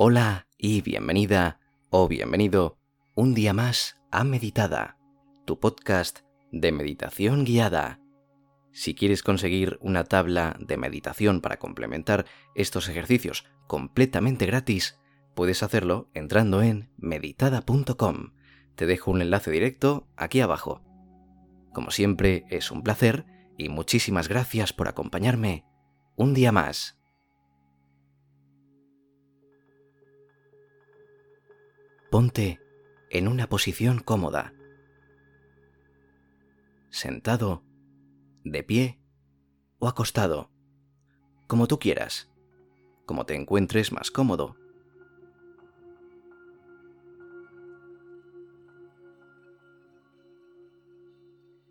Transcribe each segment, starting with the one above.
Hola y bienvenida o bienvenido un día más a Meditada, tu podcast de meditación guiada. Si quieres conseguir una tabla de meditación para complementar estos ejercicios completamente gratis, puedes hacerlo entrando en meditada.com. Te dejo un enlace directo aquí abajo. Como siempre, es un placer y muchísimas gracias por acompañarme un día más. Ponte en una posición cómoda. Sentado, de pie o acostado, como tú quieras, como te encuentres más cómodo.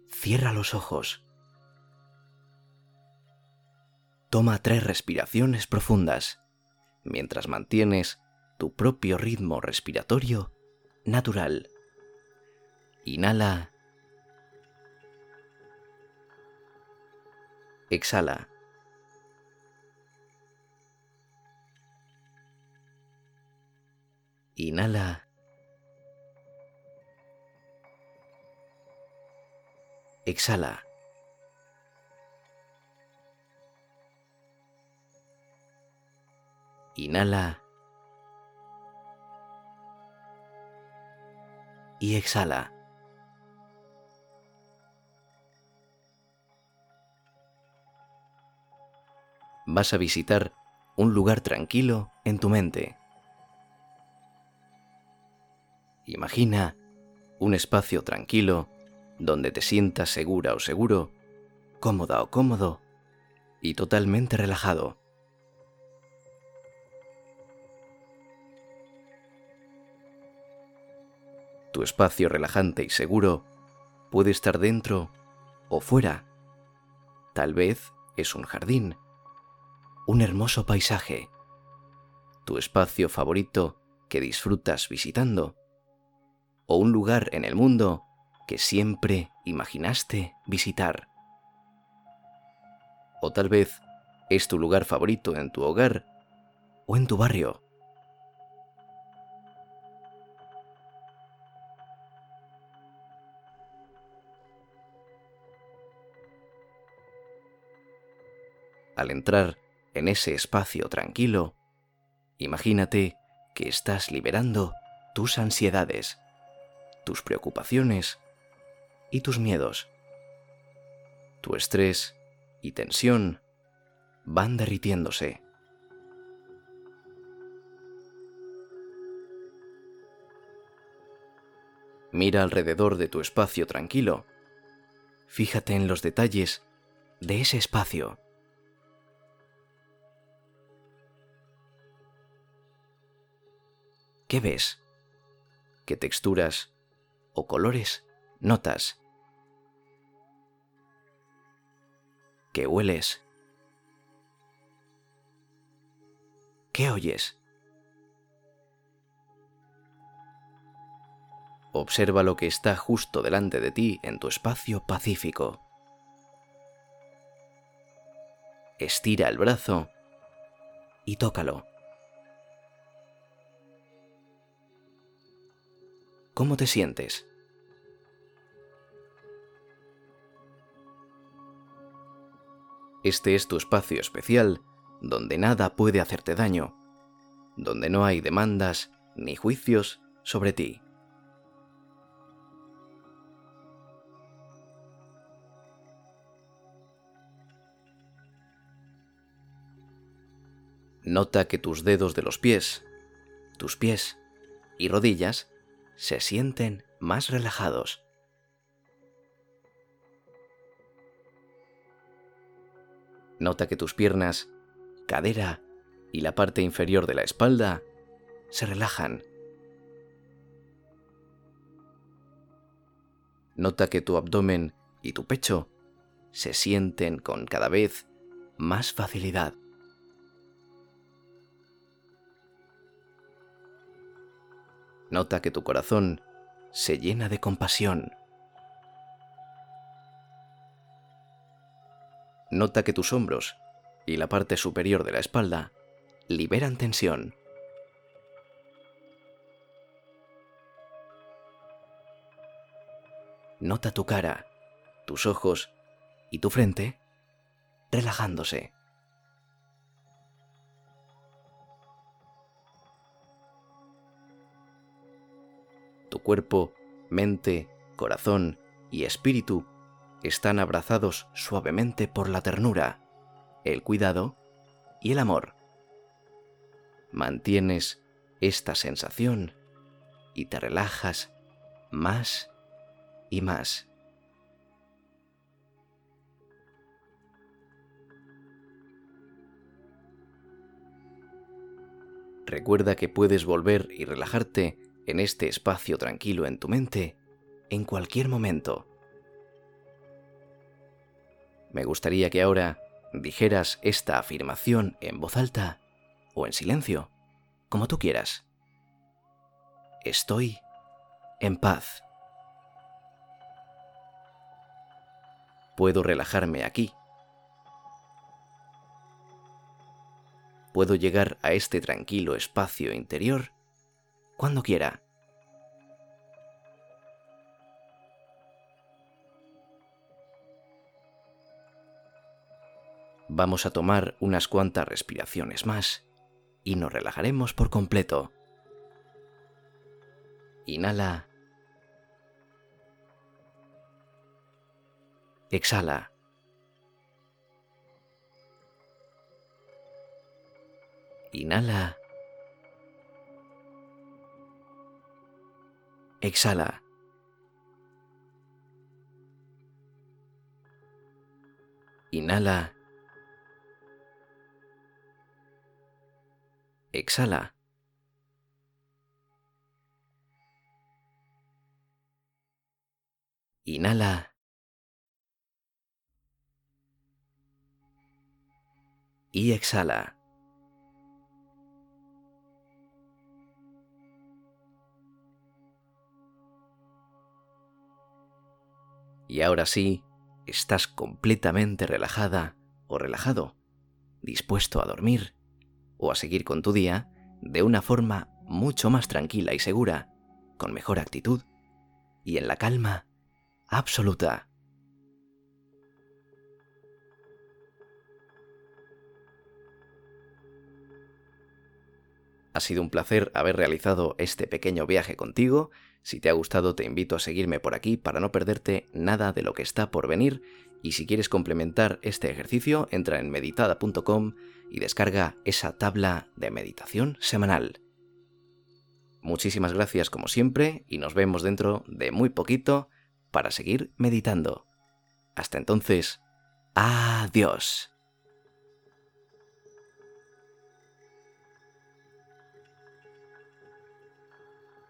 Cierra los ojos. Toma tres respiraciones profundas mientras mantienes tu propio ritmo respiratorio natural. Inhala. Exhala. Inhala. Exhala. Inhala. Y exhala. Vas a visitar un lugar tranquilo en tu mente. Imagina un espacio tranquilo donde te sientas segura o seguro, cómoda o cómodo y totalmente relajado. Tu espacio relajante y seguro puede estar dentro o fuera. Tal vez es un jardín, un hermoso paisaje, tu espacio favorito que disfrutas visitando, o un lugar en el mundo que siempre imaginaste visitar. O tal vez es tu lugar favorito en tu hogar o en tu barrio. Al entrar en ese espacio tranquilo, imagínate que estás liberando tus ansiedades, tus preocupaciones y tus miedos. Tu estrés y tensión van derritiéndose. Mira alrededor de tu espacio tranquilo. Fíjate en los detalles de ese espacio. ¿Qué ves? ¿Qué texturas o colores notas? ¿Qué hueles? ¿Qué oyes? Observa lo que está justo delante de ti en tu espacio pacífico. Estira el brazo y tócalo. ¿Cómo te sientes? Este es tu espacio especial, donde nada puede hacerte daño, donde no hay demandas ni juicios sobre ti. Nota que tus dedos de los pies, tus pies y rodillas se sienten más relajados. Nota que tus piernas, cadera y la parte inferior de la espalda se relajan. Nota que tu abdomen y tu pecho se sienten con cada vez más facilidad. nota que tu corazón se llena de compasión. Nota que tus hombros y la parte superior de la espalda liberan tensión. Nota tu cara, tus ojos y tu frente relajándose. Cuerpo, mente, corazón y espíritu están abrazados suavemente por la ternura, el cuidado y el amor. Mantienes esta sensación y te relajas más y más. Recuerda que puedes volver y relajarte en este espacio tranquilo en tu mente en cualquier momento. Me gustaría que ahora dijeras esta afirmación en voz alta o en silencio, como tú quieras. Estoy en paz. Puedo relajarme aquí. Puedo llegar a este tranquilo espacio interior cuando quiera. Vamos a tomar unas cuantas respiraciones más y nos relajaremos por completo. Inhala. Exhala. Inhala. Exhala. Inhala. Exhala. Inhala. Y exhala. Y ahora sí, estás completamente relajada o relajado, dispuesto a dormir o a seguir con tu día de una forma mucho más tranquila y segura, con mejor actitud y en la calma absoluta. Ha sido un placer haber realizado este pequeño viaje contigo. Si te ha gustado te invito a seguirme por aquí para no perderte nada de lo que está por venir y si quieres complementar este ejercicio entra en meditada.com y descarga esa tabla de meditación semanal. Muchísimas gracias como siempre y nos vemos dentro de muy poquito para seguir meditando. Hasta entonces, adiós.